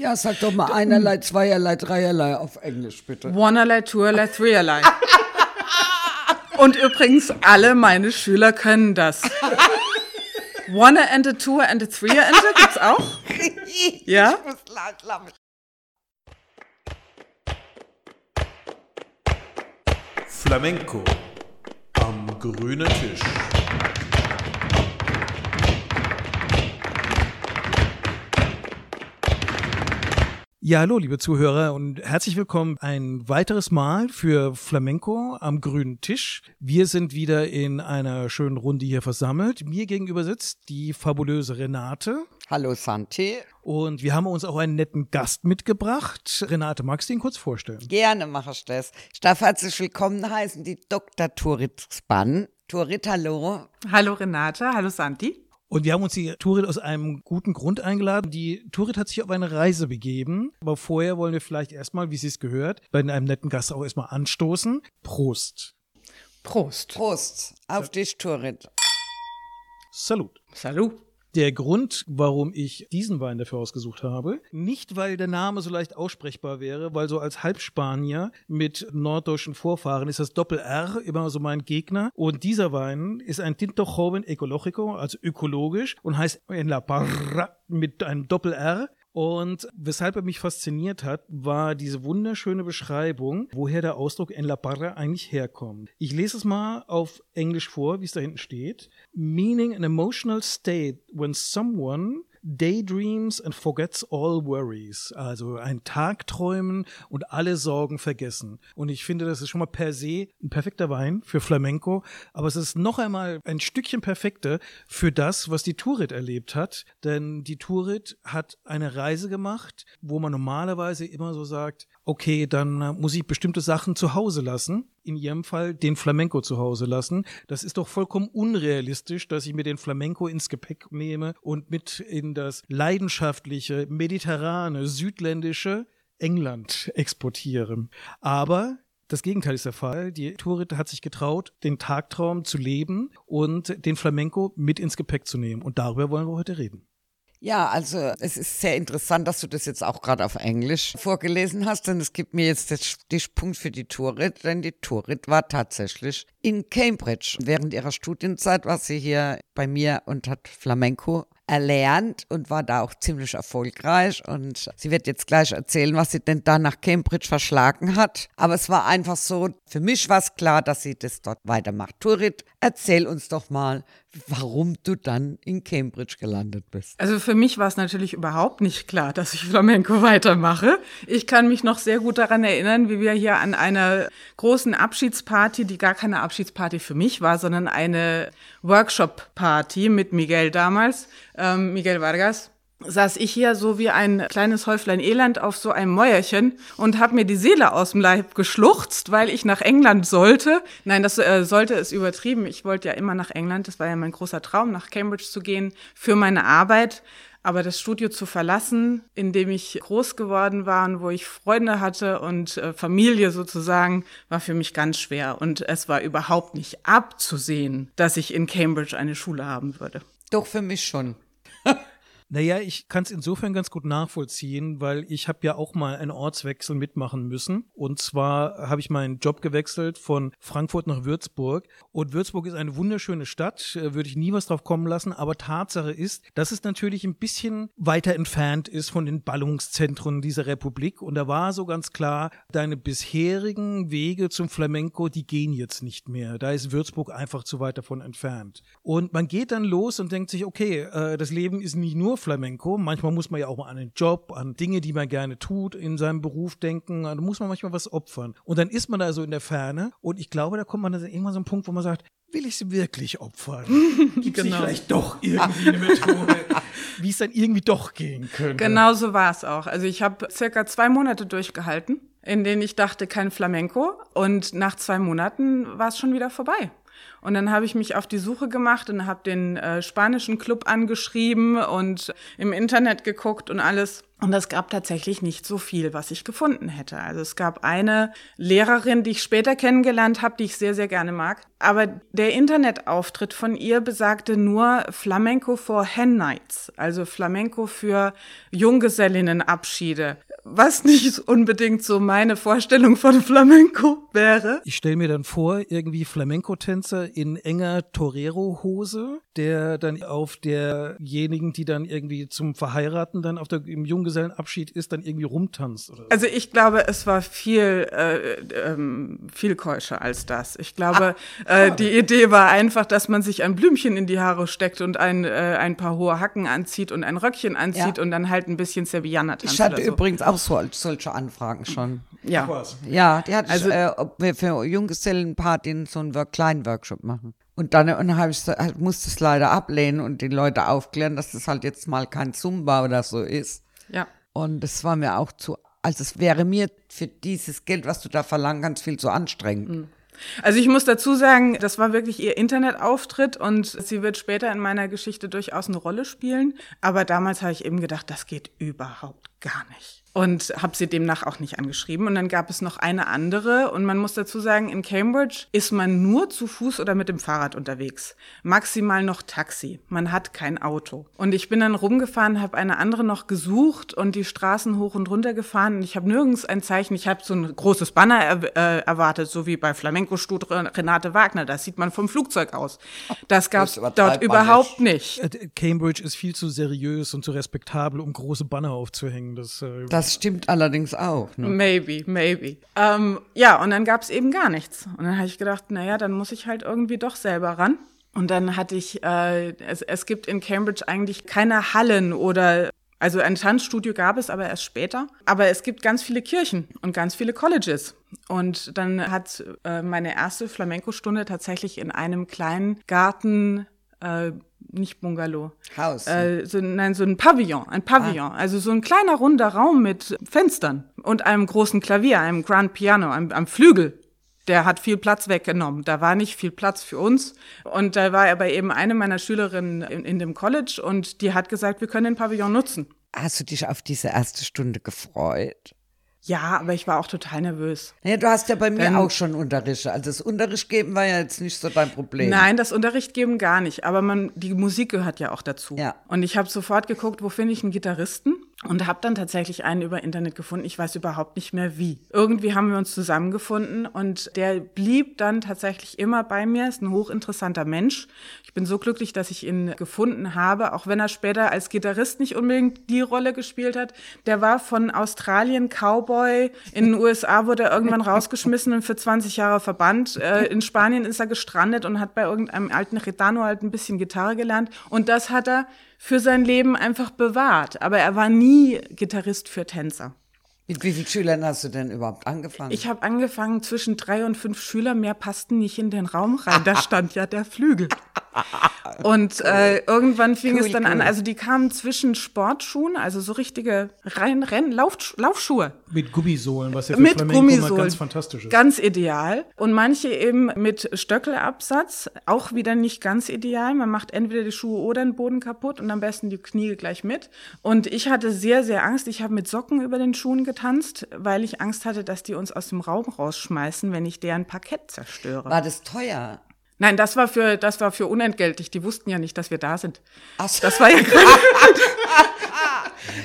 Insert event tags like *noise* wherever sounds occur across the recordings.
Ja, sag doch mal einerlei, zweierlei, dreierlei auf Englisch, bitte. Oneerlei, twoerlei, threeerlei. Und übrigens, alle meine Schüler können das. One and a two and a three and a gibt's auch? Ja? Ich muss lachen. Flamenco am grünen Tisch. Ja, hallo, liebe Zuhörer und herzlich willkommen ein weiteres Mal für Flamenco am grünen Tisch. Wir sind wieder in einer schönen Runde hier versammelt. Mir gegenüber sitzt die fabulöse Renate Hallo Santi. und wir haben uns auch einen netten Gast mitgebracht. Renate, magst du ihn kurz vorstellen? Gerne mache ich das. Ich darf herzlich willkommen heißen die Dr. Turit Spann. Turit, hallo. Hallo Renate, hallo Santi. Und wir haben uns die Turit aus einem guten Grund eingeladen. Die Turit hat sich auf eine Reise begeben. Aber vorher wollen wir vielleicht erstmal, wie sie es gehört, bei einem netten Gast auch erstmal anstoßen. Prost. Prost. Prost auf dich, Turit. Salut. Salut. Der Grund, warum ich diesen Wein dafür ausgesucht habe, nicht weil der Name so leicht aussprechbar wäre, weil so als Halbspanier mit norddeutschen Vorfahren ist das Doppel-R immer so mein Gegner. Und dieser Wein ist ein Tinto Joven Ecológico, also ökologisch und heißt en la Parra mit einem Doppel-R. Und weshalb er mich fasziniert hat, war diese wunderschöne Beschreibung, woher der Ausdruck en la parra eigentlich herkommt. Ich lese es mal auf Englisch vor, wie es da hinten steht. Meaning an emotional state when someone daydreams and forgets all worries. Also ein Tagträumen und alle Sorgen vergessen. Und ich finde, das ist schon mal per se ein perfekter Wein für Flamenco. Aber es ist noch einmal ein Stückchen perfekter für das, was die Turit erlebt hat. Denn die Turit hat eine Reise gemacht, wo man normalerweise immer so sagt, okay, dann äh, muss ich bestimmte Sachen zu Hause lassen. In ihrem Fall den Flamenco zu Hause lassen. Das ist doch vollkommen unrealistisch, dass ich mir den Flamenco ins Gepäck nehme und mit in das leidenschaftliche, mediterrane, südländische England exportiere. Aber das Gegenteil ist der Fall. Die Turit hat sich getraut, den Tagtraum zu leben und den Flamenco mit ins Gepäck zu nehmen. Und darüber wollen wir heute reden. Ja, also es ist sehr interessant, dass du das jetzt auch gerade auf Englisch vorgelesen hast, denn es gibt mir jetzt den Stichpunkt für die Turit, denn die Turit war tatsächlich in Cambridge. Während ihrer Studienzeit war sie hier bei mir und hat Flamenco erlernt und war da auch ziemlich erfolgreich. Und sie wird jetzt gleich erzählen, was sie denn da nach Cambridge verschlagen hat. Aber es war einfach so, für mich war es klar, dass sie das dort weitermacht. Turit, erzähl uns doch mal, warum du dann in Cambridge gelandet bist. Also für mich war es natürlich überhaupt nicht klar, dass ich Flamenco weitermache. Ich kann mich noch sehr gut daran erinnern, wie wir hier an einer großen Abschiedsparty, die gar keine Abschiedsparty für mich war, sondern eine Workshop-Party mit Miguel damals, ähm, Miguel Vargas, saß ich hier so wie ein kleines Häuflein Elend auf so einem Mäuerchen und habe mir die Seele aus dem Leib geschluchzt, weil ich nach England sollte. Nein, das äh, sollte es übertrieben. Ich wollte ja immer nach England. Das war ja mein großer Traum, nach Cambridge zu gehen für meine Arbeit. Aber das Studio zu verlassen, in dem ich groß geworden war und wo ich Freunde hatte und äh, Familie sozusagen, war für mich ganz schwer. Und es war überhaupt nicht abzusehen, dass ich in Cambridge eine Schule haben würde. Doch für mich schon. *laughs* Naja, ich kann es insofern ganz gut nachvollziehen, weil ich habe ja auch mal einen Ortswechsel mitmachen müssen. Und zwar habe ich meinen Job gewechselt von Frankfurt nach Würzburg. Und Würzburg ist eine wunderschöne Stadt, äh, würde ich nie was drauf kommen lassen. Aber Tatsache ist, dass es natürlich ein bisschen weiter entfernt ist von den Ballungszentren dieser Republik. Und da war so ganz klar, deine bisherigen Wege zum Flamenco, die gehen jetzt nicht mehr. Da ist Würzburg einfach zu weit davon entfernt. Und man geht dann los und denkt sich, okay, äh, das Leben ist nicht nur Flamenco. Manchmal muss man ja auch mal an den Job, an Dinge, die man gerne tut, in seinem Beruf denken. Da muss man manchmal was opfern. Und dann ist man da so in der Ferne. Und ich glaube, da kommt man dann irgendwann so einen Punkt, wo man sagt, will ich sie wirklich opfern? *laughs* Gibt es Genau. vielleicht doch *laughs* irgendwie eine Methode, wie es dann irgendwie doch gehen könnte? Genau so war es auch. Also ich habe circa zwei Monate durchgehalten, in denen ich dachte, kein Flamenco. Und nach zwei Monaten war es schon wieder vorbei. Und dann habe ich mich auf die Suche gemacht und habe den äh, spanischen Club angeschrieben und im Internet geguckt und alles. Und es gab tatsächlich nicht so viel, was ich gefunden hätte. Also es gab eine Lehrerin, die ich später kennengelernt habe, die ich sehr, sehr gerne mag. Aber der Internetauftritt von ihr besagte nur Flamenco for Hen Nights, also Flamenco für Junggesellinnenabschiede was nicht unbedingt so meine Vorstellung von Flamenco wäre. Ich stelle mir dann vor, irgendwie Flamenco-Tänzer in enger Torero-Hose, der dann auf derjenigen, die dann irgendwie zum Verheiraten dann auf der, im Junggesellenabschied ist, dann irgendwie rumtanzt. Oder so. Also ich glaube, es war viel, äh, ähm, viel keuscher als das. Ich glaube, ah, äh, die Idee war einfach, dass man sich ein Blümchen in die Haare steckt und ein, äh, ein paar hohe Hacken anzieht und ein Röckchen anzieht ja. und dann halt ein bisschen Sevillana tanzt. Ich hatte so. übrigens auch so, solche Anfragen schon. Ja. Ja, die hatte also, ich, äh, ob wir für Junggesellenpartien so einen kleinen Workshop machen. Und dann, und dann ich, halt, musste es leider ablehnen und die Leute aufklären, dass das halt jetzt mal kein Zumba oder so ist. Ja. Und es war mir auch zu, also es wäre mir für dieses Geld, was du da verlangen kannst, viel zu anstrengend. Mhm. Also ich muss dazu sagen, das war wirklich ihr Internetauftritt und sie wird später in meiner Geschichte durchaus eine Rolle spielen. Aber damals habe ich eben gedacht, das geht überhaupt gar nicht und habe sie demnach auch nicht angeschrieben. Und dann gab es noch eine andere. Und man muss dazu sagen, in Cambridge ist man nur zu Fuß oder mit dem Fahrrad unterwegs. Maximal noch Taxi. Man hat kein Auto. Und ich bin dann rumgefahren, habe eine andere noch gesucht und die Straßen hoch und runter gefahren. Und ich habe nirgends ein Zeichen. Ich habe so ein großes Banner er, äh, erwartet, so wie bei Flamenco-Stut Renate Wagner. Das sieht man vom Flugzeug aus. Das gab es dort überhaupt nicht. Äh, Cambridge ist viel zu seriös und zu respektabel, um große Banner aufzuhängen. Das, äh das stimmt allerdings auch. Ne? Maybe, maybe. Ähm, ja, und dann gab es eben gar nichts. Und dann habe ich gedacht, naja, dann muss ich halt irgendwie doch selber ran. Und dann hatte ich, äh, es, es gibt in Cambridge eigentlich keine Hallen oder also ein Tanzstudio gab es aber erst später. Aber es gibt ganz viele Kirchen und ganz viele Colleges. Und dann hat äh, meine erste Flamenco-Stunde tatsächlich in einem kleinen Garten äh, nicht Bungalow. Haus. Äh, so, nein, so ein Pavillon, ein Pavillon. Ah. Also so ein kleiner runder Raum mit Fenstern und einem großen Klavier, einem Grand Piano, einem, einem Flügel. Der hat viel Platz weggenommen. Da war nicht viel Platz für uns. Und da war aber eben eine meiner Schülerinnen in, in dem College und die hat gesagt, wir können den Pavillon nutzen. Hast du dich auf diese erste Stunde gefreut? Ja, aber ich war auch total nervös. Ja, du hast ja bei mir Dann, auch schon Unterricht. Also das Unterricht geben war ja jetzt nicht so dein Problem. Nein, das Unterricht geben gar nicht. Aber man, die Musik gehört ja auch dazu. Ja. Und ich habe sofort geguckt, wo finde ich einen Gitarristen? Und habe dann tatsächlich einen über Internet gefunden. Ich weiß überhaupt nicht mehr wie. Irgendwie haben wir uns zusammengefunden und der blieb dann tatsächlich immer bei mir. Ist ein hochinteressanter Mensch. Ich bin so glücklich, dass ich ihn gefunden habe, auch wenn er später als Gitarrist nicht unbedingt die Rolle gespielt hat. Der war von Australien Cowboy. In den USA wurde er irgendwann rausgeschmissen und für 20 Jahre verbannt. Äh, in Spanien ist er gestrandet und hat bei irgendeinem alten Retano halt ein bisschen Gitarre gelernt. Und das hat er für sein Leben einfach bewahrt. Aber er war nie Gitarrist für Tänzer. Mit wie vielen Schülern hast du denn überhaupt angefangen? Ich habe angefangen zwischen drei und fünf Schüler. Mehr passten nicht in den Raum rein. Da stand ja der Flügel. Und äh, irgendwann fing cool, es dann cool. an, also die kamen zwischen Sportschuhen, also so richtige rein Renn Lauf, Laufschuhe. Mit Gummisohlen, was ja für mit Flamenco Gummisohlen. ganz fantastisch ist. Ganz ideal. Und manche eben mit Stöckelabsatz, auch wieder nicht ganz ideal. Man macht entweder die Schuhe oder den Boden kaputt und am besten die Knie gleich mit. Und ich hatte sehr, sehr Angst. Ich habe mit Socken über den Schuhen getanzt, weil ich Angst hatte, dass die uns aus dem Raum rausschmeißen, wenn ich deren Parkett zerstöre. War das teuer? Nein, das war für das war für unentgeltlich. Die wussten ja nicht, dass wir da sind. Ach so. Das war ja *laughs*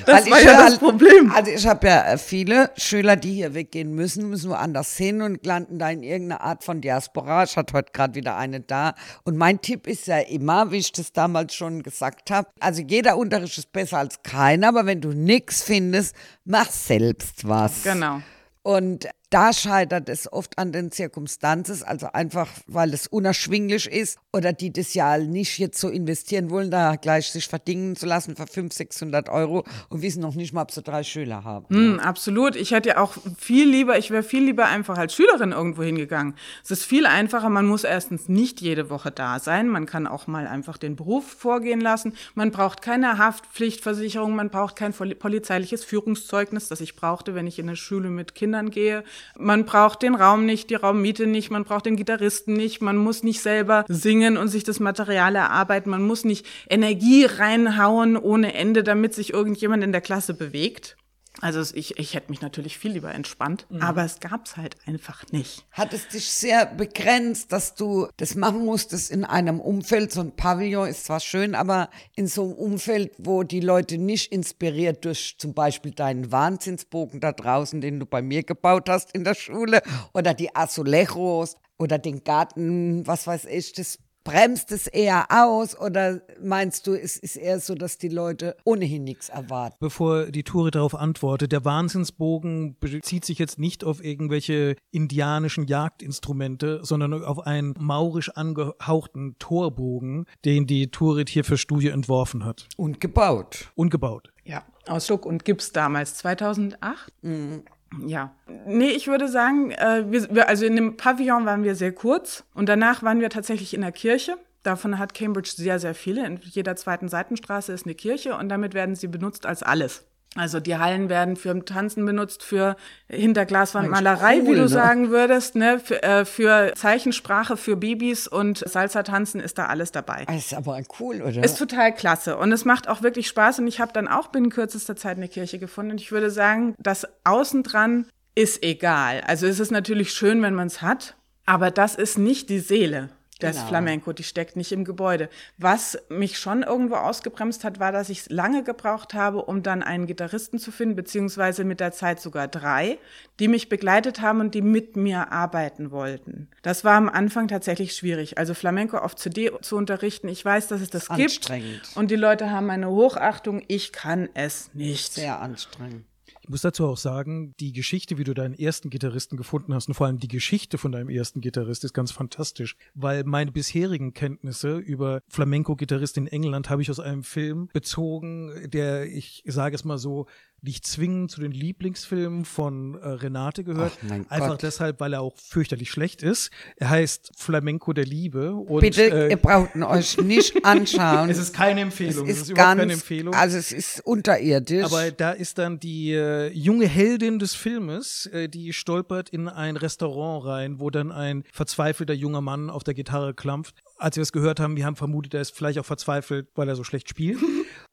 Das war ja das Problem. Also ich habe ja äh, viele Schüler, die hier weggehen müssen, müssen woanders hin und landen da in irgendeiner Art von Diaspora. Ich hatte heute gerade wieder eine da. Und mein Tipp ist ja immer, wie ich das damals schon gesagt habe, also jeder Unterricht ist besser als keiner, aber wenn du nichts findest, mach selbst was. Genau. Und da scheitert es oft an den Zirkumstanzen, also einfach, weil es unerschwinglich ist oder die das ja nicht jetzt so investieren wollen, da gleich sich verdingen zu lassen für 500, 600 Euro und wissen noch nicht mal, ob sie drei Schüler haben. Mm, absolut. Ich hätte ja auch viel lieber, ich wäre viel lieber einfach als Schülerin irgendwo hingegangen. Es ist viel einfacher. Man muss erstens nicht jede Woche da sein. Man kann auch mal einfach den Beruf vorgehen lassen. Man braucht keine Haftpflichtversicherung. Man braucht kein polizeiliches Führungszeugnis, das ich brauchte, wenn ich in eine Schule mit Kindern gehe. Man braucht den Raum nicht, die Raummiete nicht, man braucht den Gitarristen nicht, man muss nicht selber singen und sich das Material erarbeiten, man muss nicht Energie reinhauen ohne Ende, damit sich irgendjemand in der Klasse bewegt. Also ich, ich hätte mich natürlich viel lieber entspannt, mhm. aber es gab's halt einfach nicht. Hat es dich sehr begrenzt, dass du das machen musstest in einem Umfeld, so ein Pavillon ist zwar schön, aber in so einem Umfeld, wo die Leute nicht inspiriert durch zum Beispiel deinen Wahnsinnsbogen da draußen, den du bei mir gebaut hast in der Schule, oder die Azulejos oder den Garten, was weiß ich, das Bremst es eher aus oder meinst du, es ist eher so, dass die Leute ohnehin nichts erwarten? Bevor die Tour darauf antwortet, der Wahnsinnsbogen bezieht sich jetzt nicht auf irgendwelche indianischen Jagdinstrumente, sondern auf einen maurisch angehauchten Torbogen, den die Tourit hier für Studie entworfen hat. Und gebaut. Und gebaut. Ja, aus Schuck und Gips damals, 2008. Mhm. Ja, nee, ich würde sagen, äh, wir, also in dem Pavillon waren wir sehr kurz und danach waren wir tatsächlich in der Kirche. Davon hat Cambridge sehr, sehr viele. In jeder zweiten Seitenstraße ist eine Kirche und damit werden sie benutzt als alles. Also die Hallen werden für Tanzen benutzt, für Hinterglaswandmalerei, cool, wie du ne? sagen würdest, ne? Für, äh, für, Zeichensprache, für Babys und Salsa-Tanzen ist da alles dabei. Das ist aber cool, oder? Ist total klasse und es macht auch wirklich Spaß und ich habe dann auch binnen kürzester Zeit eine Kirche gefunden und ich würde sagen, das außen dran ist egal. Also es ist natürlich schön, wenn man es hat, aber das ist nicht die Seele das genau. Flamenco, die steckt nicht im Gebäude. Was mich schon irgendwo ausgebremst hat, war, dass ich lange gebraucht habe, um dann einen Gitarristen zu finden, beziehungsweise mit der Zeit sogar drei, die mich begleitet haben und die mit mir arbeiten wollten. Das war am Anfang tatsächlich schwierig. Also Flamenco auf CD zu unterrichten, ich weiß, dass es das gibt. Und die Leute haben eine Hochachtung, ich kann es nicht. Sehr anstrengend. Ich muss dazu auch sagen, die Geschichte, wie du deinen ersten Gitarristen gefunden hast und vor allem die Geschichte von deinem ersten Gitarrist ist ganz fantastisch, weil meine bisherigen Kenntnisse über Flamenco-Gitarrist in England habe ich aus einem Film bezogen, der, ich sage es mal so, nicht zwingend zu den Lieblingsfilmen von äh, Renate gehört. Ach, Einfach Gott. deshalb, weil er auch fürchterlich schlecht ist. Er heißt Flamenco der Liebe. Und, Bitte, äh, ihr braucht ihn euch nicht *laughs* anschauen. es ist keine Empfehlung. Es ist, es ist ganz, keine Empfehlung. Also es ist unterirdisch. Aber da ist dann die äh, junge Heldin des Filmes, äh, die stolpert in ein Restaurant rein, wo dann ein verzweifelter junger Mann auf der Gitarre klampft als wir es gehört haben, wir haben vermutet, er ist vielleicht auch verzweifelt, weil er so schlecht spielt.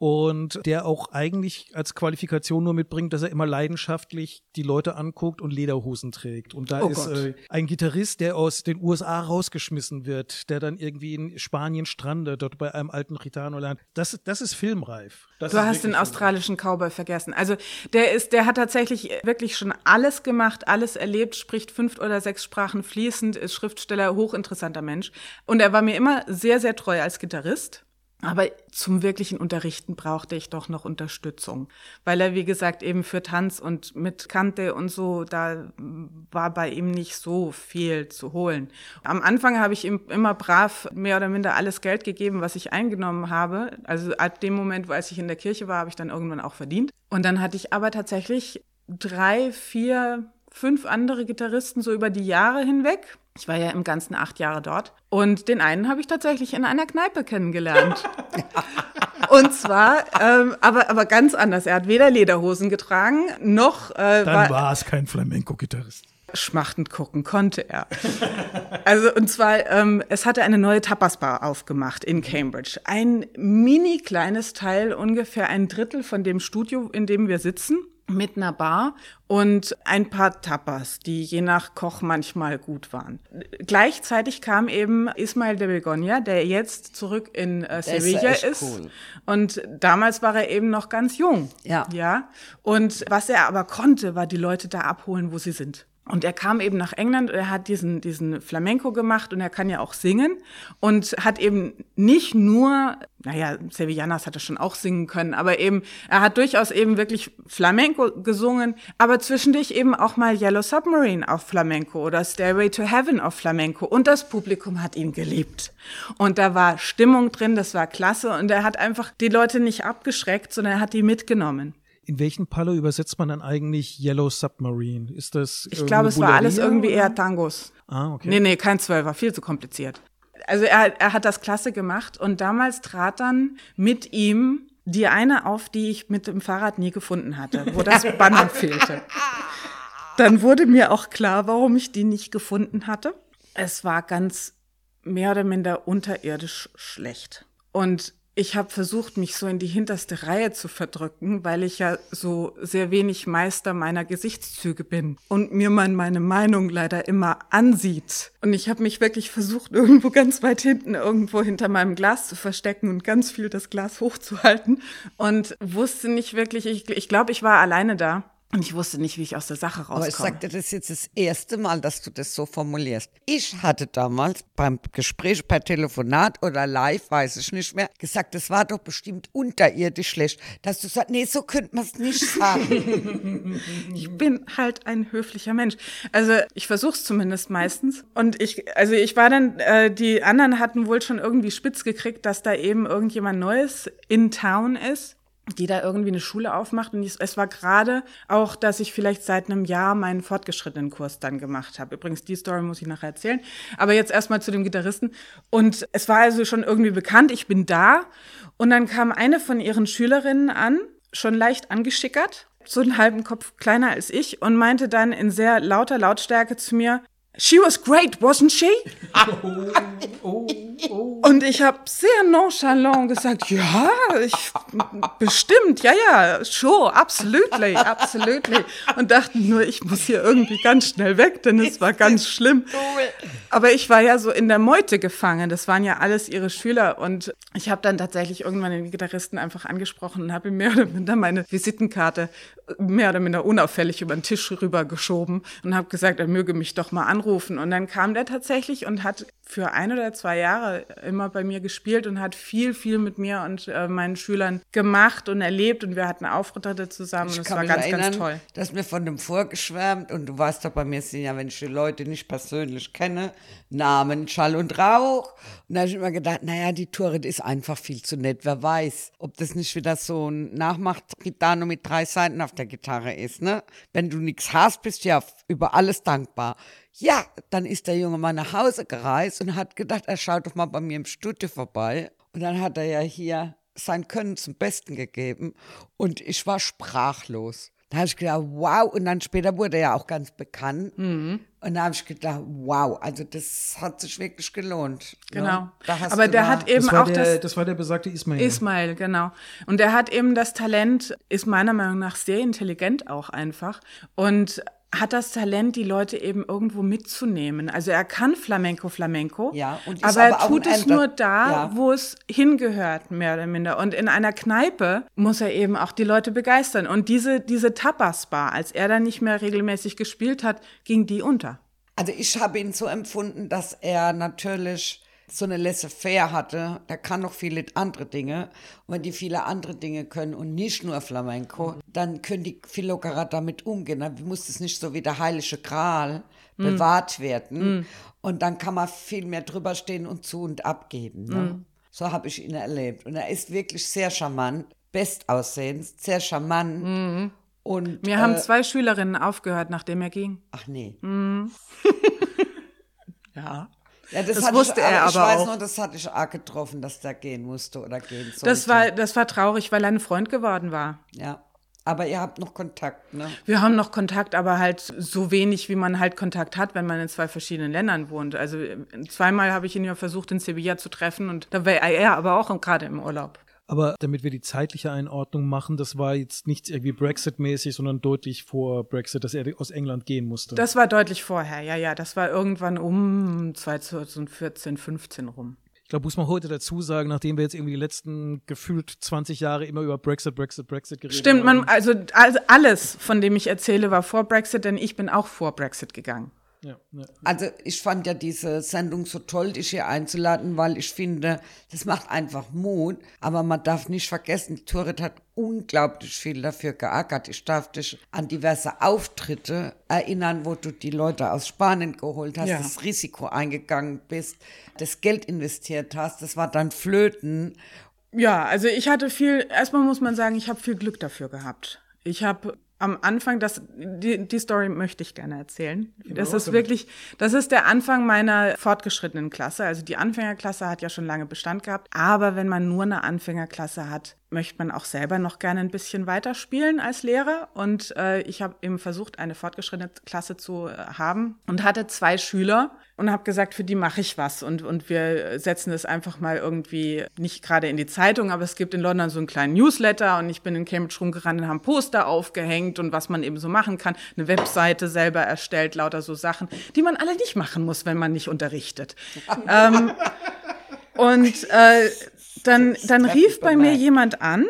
Und der auch eigentlich als Qualifikation nur mitbringt, dass er immer leidenschaftlich die Leute anguckt und Lederhosen trägt. Und da oh ist äh, ein Gitarrist, der aus den USA rausgeschmissen wird, der dann irgendwie in Spanien strandet, dort bei einem alten Gitano-Land. Das, das ist filmreif. Das du hast den australischen Cowboy vergessen. Also der ist, der hat tatsächlich wirklich schon alles gemacht, alles erlebt, spricht fünf oder sechs Sprachen fließend, ist Schriftsteller, hochinteressanter Mensch. Und er war mir immer sehr, sehr treu als Gitarrist. Aber zum wirklichen Unterrichten brauchte ich doch noch Unterstützung, weil er, wie gesagt, eben für Tanz und mit Kante und so, da war bei ihm nicht so viel zu holen. Am Anfang habe ich ihm immer brav mehr oder minder alles Geld gegeben, was ich eingenommen habe. Also ab dem Moment, wo als ich in der Kirche war, habe ich dann irgendwann auch verdient. Und dann hatte ich aber tatsächlich drei, vier, fünf andere Gitarristen so über die Jahre hinweg ich war ja im Ganzen acht Jahre dort. Und den einen habe ich tatsächlich in einer Kneipe kennengelernt. *laughs* und zwar, ähm, aber, aber ganz anders. Er hat weder Lederhosen getragen, noch. Äh, Dann war, war es kein Flamenco-Gitarrist. Schmachtend gucken konnte er. Also, und zwar, ähm, es hatte eine neue Tapas-Bar aufgemacht in Cambridge. Ein mini kleines Teil, ungefähr ein Drittel von dem Studio, in dem wir sitzen mit einer Bar und ein paar Tapas, die je nach Koch manchmal gut waren. Gleichzeitig kam eben Ismael de Begonia, der jetzt zurück in äh, Sevilla ist. ist. Cool. Und damals war er eben noch ganz jung. Ja. Ja. Und was er aber konnte, war die Leute da abholen, wo sie sind. Und er kam eben nach England er hat diesen, diesen Flamenco gemacht und er kann ja auch singen und hat eben nicht nur, naja, Sevillanas hat er schon auch singen können, aber eben, er hat durchaus eben wirklich Flamenco gesungen, aber zwischendurch eben auch mal Yellow Submarine auf Flamenco oder Stairway to Heaven auf Flamenco und das Publikum hat ihn geliebt. Und da war Stimmung drin, das war klasse und er hat einfach die Leute nicht abgeschreckt, sondern er hat die mitgenommen. In welchen Palo übersetzt man dann eigentlich Yellow Submarine? Ist das Ich glaube, es war alles irgendwie oder? eher Tangos. Ah, okay. Nee, nee, kein Zwölfer, viel zu kompliziert. Also er, er hat das klasse gemacht und damals trat dann mit ihm die eine auf, die ich mit dem Fahrrad nie gefunden hatte, wo das *laughs* Banner fehlte. dann wurde mir auch klar, warum ich die nicht gefunden hatte. Es war ganz mehr oder minder unterirdisch schlecht. Und ich habe versucht, mich so in die hinterste Reihe zu verdrücken, weil ich ja so sehr wenig Meister meiner Gesichtszüge bin und mir man meine Meinung leider immer ansieht. Und ich habe mich wirklich versucht, *laughs* irgendwo ganz weit hinten, irgendwo hinter meinem Glas zu verstecken und ganz viel das Glas hochzuhalten und wusste nicht wirklich, ich, ich glaube, ich war alleine da. Und ich wusste nicht, wie ich aus der Sache rauskomme. Aber ich sagte, das ist jetzt das erste Mal, dass du das so formulierst. Ich hatte damals beim Gespräch per Telefonat oder live, weiß ich nicht mehr, gesagt, das war doch bestimmt unterirdisch schlecht. Dass du sagst, nee, so könnte man es nicht sagen. *laughs* ich bin halt ein höflicher Mensch. Also ich versuche es zumindest meistens. Und ich, also ich war dann, äh, die anderen hatten wohl schon irgendwie spitz gekriegt, dass da eben irgendjemand Neues in Town ist die da irgendwie eine Schule aufmacht. Und es war gerade auch, dass ich vielleicht seit einem Jahr meinen fortgeschrittenen Kurs dann gemacht habe. Übrigens, die Story muss ich nachher erzählen. Aber jetzt erstmal zu dem Gitarristen. Und es war also schon irgendwie bekannt, ich bin da. Und dann kam eine von ihren Schülerinnen an, schon leicht angeschickert, so einen halben Kopf kleiner als ich, und meinte dann in sehr lauter Lautstärke zu mir, She was great, wasn't she? Oh, oh, oh. Und ich habe sehr nonchalant gesagt, ja, ich, bestimmt, ja, ja, sure, absolutely, absolutely. Und dachte nur, ich muss hier irgendwie ganz schnell weg, denn es war ganz schlimm. Aber ich war ja so in der Meute gefangen. Das waren ja alles ihre Schüler. Und ich habe dann tatsächlich irgendwann den Gitarristen einfach angesprochen und habe ihm mehr oder minder meine Visitenkarte mehr oder minder unauffällig über den Tisch rübergeschoben und habe gesagt, er möge mich doch mal anrufen. Und dann kam der tatsächlich und hat für ein oder zwei Jahre immer bei mir gespielt und hat viel, viel mit mir und äh, meinen Schülern gemacht und erlebt und wir hatten Auftritte zusammen ich und es war ganz, erinnern, ganz toll. Du hast mir von dem vorgeschwärmt und du weißt doch bei mir sind ja, wenn ich die Leute nicht persönlich kenne, Namen, Schall und Rauch. Und da habe ich immer gedacht, naja, die Turit ist einfach viel zu nett. Wer weiß, ob das nicht wieder so ein Nachmacht-Gitano mit drei Seiten auf der Gitarre ist, ne? Wenn du nichts hast, bist du ja über alles dankbar. Ja, dann ist der junge Mann nach Hause gereist und hat gedacht, er schaut doch mal bei mir im Studio vorbei. Und dann hat er ja hier sein Können zum Besten gegeben und ich war sprachlos. Da habe ich gedacht, wow. Und dann später wurde er ja auch ganz bekannt. Mhm. Und da habe ich gedacht, wow, also das hat sich wirklich gelohnt. Ne? Genau. Aber der hat eben das auch der, das. Das war der besagte Ismail. Ismail, genau. Und der hat eben das Talent, ist meiner Meinung nach sehr intelligent auch einfach. Und hat das Talent, die Leute eben irgendwo mitzunehmen. Also er kann Flamenco, Flamenco, ja, und aber er tut es nur da, ja. wo es hingehört, mehr oder minder. Und in einer Kneipe muss er eben auch die Leute begeistern. Und diese, diese Tapas-Bar, als er dann nicht mehr regelmäßig gespielt hat, ging die unter. Also ich habe ihn so empfunden, dass er natürlich so eine Laissez-faire hatte, der kann noch viele andere Dinge. Und wenn die viele andere Dinge können und nicht nur Flamenco, dann können die viel lockerer damit umgehen. Dann muss es nicht so wie der heilige Gral mm. bewahrt werden. Mm. Und dann kann man viel mehr drüber stehen und zu und abgeben. Ne? Mm. So habe ich ihn erlebt. Und er ist wirklich sehr charmant, bestaussehend, sehr charmant. Mm. Und, Mir äh, haben zwei Schülerinnen aufgehört, nachdem er ging. Ach nee. Mm. *laughs* ja. Ja, das, das wusste ich, er aber, ich weiß auch. Nur, das hatte ich arg getroffen, dass der gehen musste oder gehen sollte. Das war, das war traurig, weil er ein Freund geworden war. Ja. Aber ihr habt noch Kontakt, ne? Wir haben noch Kontakt, aber halt so wenig, wie man halt Kontakt hat, wenn man in zwei verschiedenen Ländern wohnt. Also zweimal habe ich ihn ja versucht, in Sevilla zu treffen und da war er aber auch gerade im Urlaub. Aber damit wir die zeitliche Einordnung machen, das war jetzt nicht irgendwie Brexit-mäßig, sondern deutlich vor Brexit, dass er aus England gehen musste. Das war deutlich vorher, ja, ja. Das war irgendwann um 2014, 15 rum. Ich glaube, muss man heute dazu sagen, nachdem wir jetzt irgendwie die letzten gefühlt 20 Jahre immer über Brexit, Brexit, Brexit geredet Stimmt, haben. Stimmt, also, also alles, von dem ich erzähle, war vor Brexit, denn ich bin auch vor Brexit gegangen. Ja, ja. Also ich fand ja diese Sendung so toll, dich hier einzuladen, weil ich finde, das macht einfach Mut. Aber man darf nicht vergessen, die Turit hat unglaublich viel dafür geackert. Ich darf dich an diverse Auftritte erinnern, wo du die Leute aus Spanien geholt hast, ja. das Risiko eingegangen bist, das Geld investiert hast. Das war dann Flöten. Ja, also ich hatte viel, erstmal muss man sagen, ich habe viel Glück dafür gehabt. Ich habe am Anfang, das, die, die Story möchte ich gerne erzählen. Das ist wirklich, das ist der Anfang meiner fortgeschrittenen Klasse. Also die Anfängerklasse hat ja schon lange Bestand gehabt. Aber wenn man nur eine Anfängerklasse hat, möchte man auch selber noch gerne ein bisschen weiterspielen als Lehrer. Und äh, ich habe eben versucht, eine fortgeschrittene Klasse zu äh, haben und hatte zwei Schüler und habe gesagt, für die mache ich was. Und, und wir setzen es einfach mal irgendwie nicht gerade in die Zeitung, aber es gibt in London so einen kleinen Newsletter und ich bin in Cambridge rumgerannt und habe Poster aufgehängt und was man eben so machen kann. Eine Webseite selber erstellt, lauter so Sachen, die man alle nicht machen muss, wenn man nicht unterrichtet. *laughs* ähm, und äh, dann, dann rief bei mir jemand an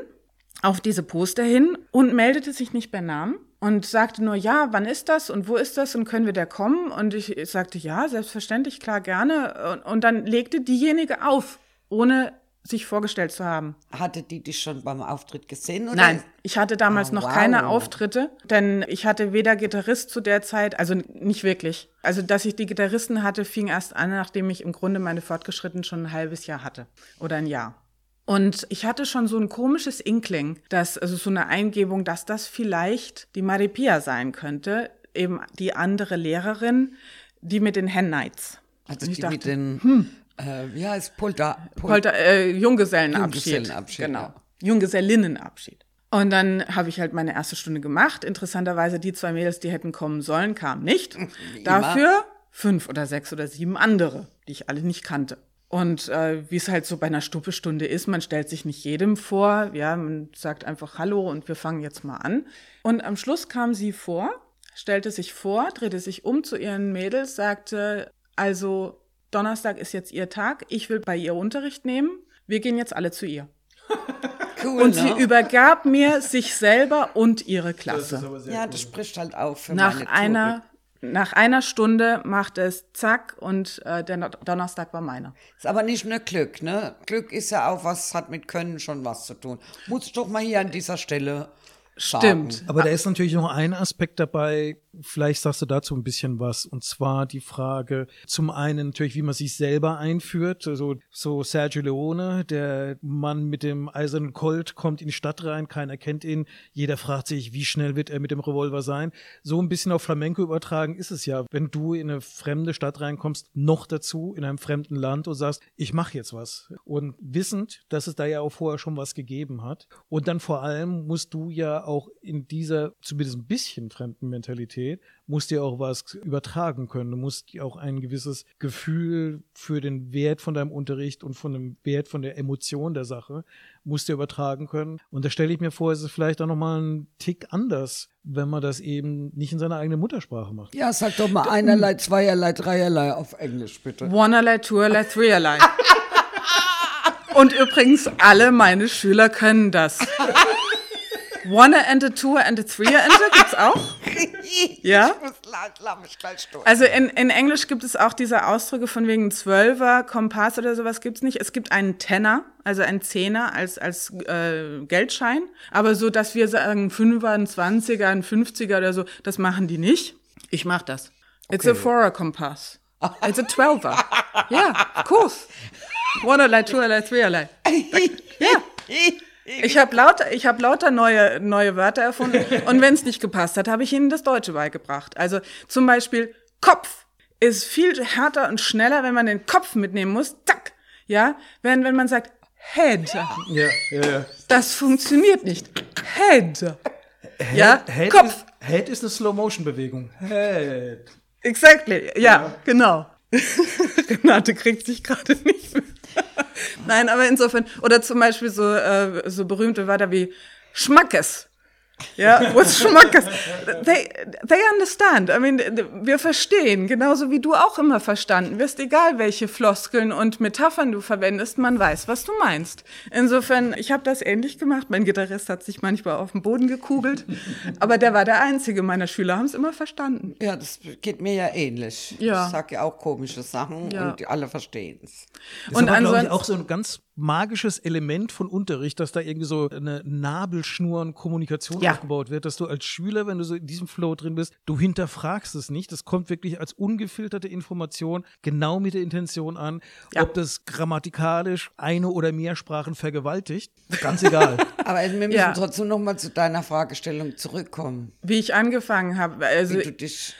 auf diese Poster hin und meldete sich nicht bei Namen und sagte nur, ja, wann ist das und wo ist das und können wir da kommen? Und ich sagte, ja, selbstverständlich, klar, gerne. Und, und dann legte diejenige auf, ohne sich vorgestellt zu haben. Hatte die dich schon beim Auftritt gesehen? Oder? Nein, ich hatte damals Oh, noch wow. keine Auftritte, denn ich hatte weder Gitarrist zu der Zeit, also nicht wirklich. Also, dass ich die Gitarristen hatte, fing erst an, nachdem ich im Grunde meine Fortgeschritten schon ein halbes Jahr hatte oder ein Jahr. Und ich hatte schon so ein komisches Inkling, dass, also so eine Eingebung, dass das vielleicht die Maripia sein könnte, eben die andere Lehrerin, die mit den Hen-Nights. Also Und ich die dachte, hm. mit den, äh, wie heißt Polter? Pol Polter, äh, Junggesellenabschied. Junggesellenabschied, Genau. ja. Junggesellinnenabschied. Und dann habe ich halt meine erste Stunde gemacht. Interessanterweise die zwei Mädels, die hätten kommen sollen, kamen nicht. Dafür fünf oder sechs oder sieben andere, die ich alle nicht kannte. Und äh, wie es halt so bei einer Stuppestunde ist, man stellt sich nicht jedem vor, ja, man sagt einfach Hallo und wir fangen jetzt mal an. Und am Schluss kam sie vor, stellte sich vor, drehte sich um zu ihren Mädels, sagte, also Donnerstag ist jetzt ihr Tag, ich will bei ihr Unterricht nehmen, wir gehen jetzt alle zu ihr. *laughs* Cool, Und ne? sie übergab mir sich selber und ihre Klasse. Ja, das spricht halt auch für Nach meine einer, nach einer Stunde machte es zack und äh, der Donnerstag war meiner. Ist aber nicht nur Glück, ne? Glück ist ja auch was, hat mit Können schon was zu tun. Muss doch mal hier an dieser Stelle. Stimmt. Aber da ist natürlich noch ein Aspekt dabei, vielleicht sagst du dazu ein bisschen was, und zwar die Frage, zum einen natürlich, wie man sich selber einführt, also so Sergio Leone, der Mann mit dem eisernen Colt kommt in die Stadt rein, keiner kennt ihn, jeder fragt sich, wie schnell wird er mit dem Revolver sein. So ein bisschen auf Flamenco übertragen ist es ja, wenn du in eine fremde Stadt reinkommst, noch dazu in einem fremden Land und sagst, ich mache jetzt was. Und wissend, dass es da ja auch vorher schon was gegeben hat. Und dann vor allem musst du ja auch in dieser zumindest ein bisschen fremden Mentalität, musst dir auch was übertragen können. Du musst dir auch ein gewisses Gefühl für den Wert von deinem Unterricht und von dem Wert von der Emotion der Sache, musst dir übertragen können. Und da stelle ich mir vor, ist es vielleicht auch nochmal ein Tick anders, wenn man das eben nicht in seiner eigenen Muttersprache macht. Ja, sag doch mal einerlei, zweierlei, dreierlei auf Englisch, bitte. Oneerlei, twoerlei, threeerlei. *laughs* Und übrigens, alle meine Schüler können das. *laughs* One and a two and a three and a gibt's auch. Ja? *laughs* Ich muss la- lass mich gleich durch. Also in, in Englisch gibt es auch diese Ausdrücke von wegen Zwölfer, Kompass oder sowas gibt's nicht. Es gibt einen Tenner, also einen Zehner als, als äh, Geldschein. Aber so, dass wir sagen Fünfer, ein Zwanziger, ein Fünfziger oder so, das machen die nicht. Ich mach das. It's a four Kompass. It's a Twelver. *laughs* yeah, of course. One-erlei, two-erlei, three-erlei. *laughs* Ja. Ich habe lauter, ich hab lauter neue, neue Wörter erfunden. *laughs* Und wenn es nicht gepasst hat, habe ich ihnen das Deutsche beigebracht. Also zum Beispiel Kopf ist viel härter und schneller, wenn man den Kopf mitnehmen muss. Zack. Ja, wenn, wenn man sagt Head, Ja, ja, ja. das funktioniert nicht. Head. Ja, Head Kopf. Ist, Head ist eine Slow-Motion-Bewegung. Head. Exactly. Ja, genau. *laughs* Renate kriegt sich gerade nicht mehr. Nein, aber insofern, oder zum Beispiel so, äh, so berühmte Wörter wie Schmackes. Ja, what's Schmackes? They, they understand. I mean, wir verstehen, genauso wie du auch immer verstanden wirst, egal welche Floskeln und Metaphern du verwendest, man weiß, was du meinst. Insofern, ich habe das ähnlich gemacht. Mein Gitarrist hat sich manchmal auf den Boden gekugelt, aber der war der Einzige. Meine Schüler haben es immer verstanden. Ja, das geht mir ja ähnlich. Ja. Ich sag ja auch komische Sachen Ja. und alle verstehen es. Und ist aber, glaube ich, ansonsten- auch so ein ganz magisches Element von Unterricht, dass da irgendwie so eine Nabelschnur an Kommunikation Ja. aufgebaut wird, dass du als Schüler, wenn du so in diesem Flow drin bist, du hinterfragst es nicht. Das kommt wirklich als ungefilterte Information genau mit der Intention an, Ja. ob das grammatikalisch eine oder mehr Sprachen vergewaltigt. Ganz egal. *laughs* Aber wir müssen Ja. trotzdem noch mal zu deiner Fragestellung zurückkommen. Wie ich angefangen habe, also Wie du dich,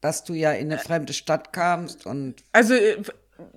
dass du ja in eine fremde Stadt kamst und Also äh,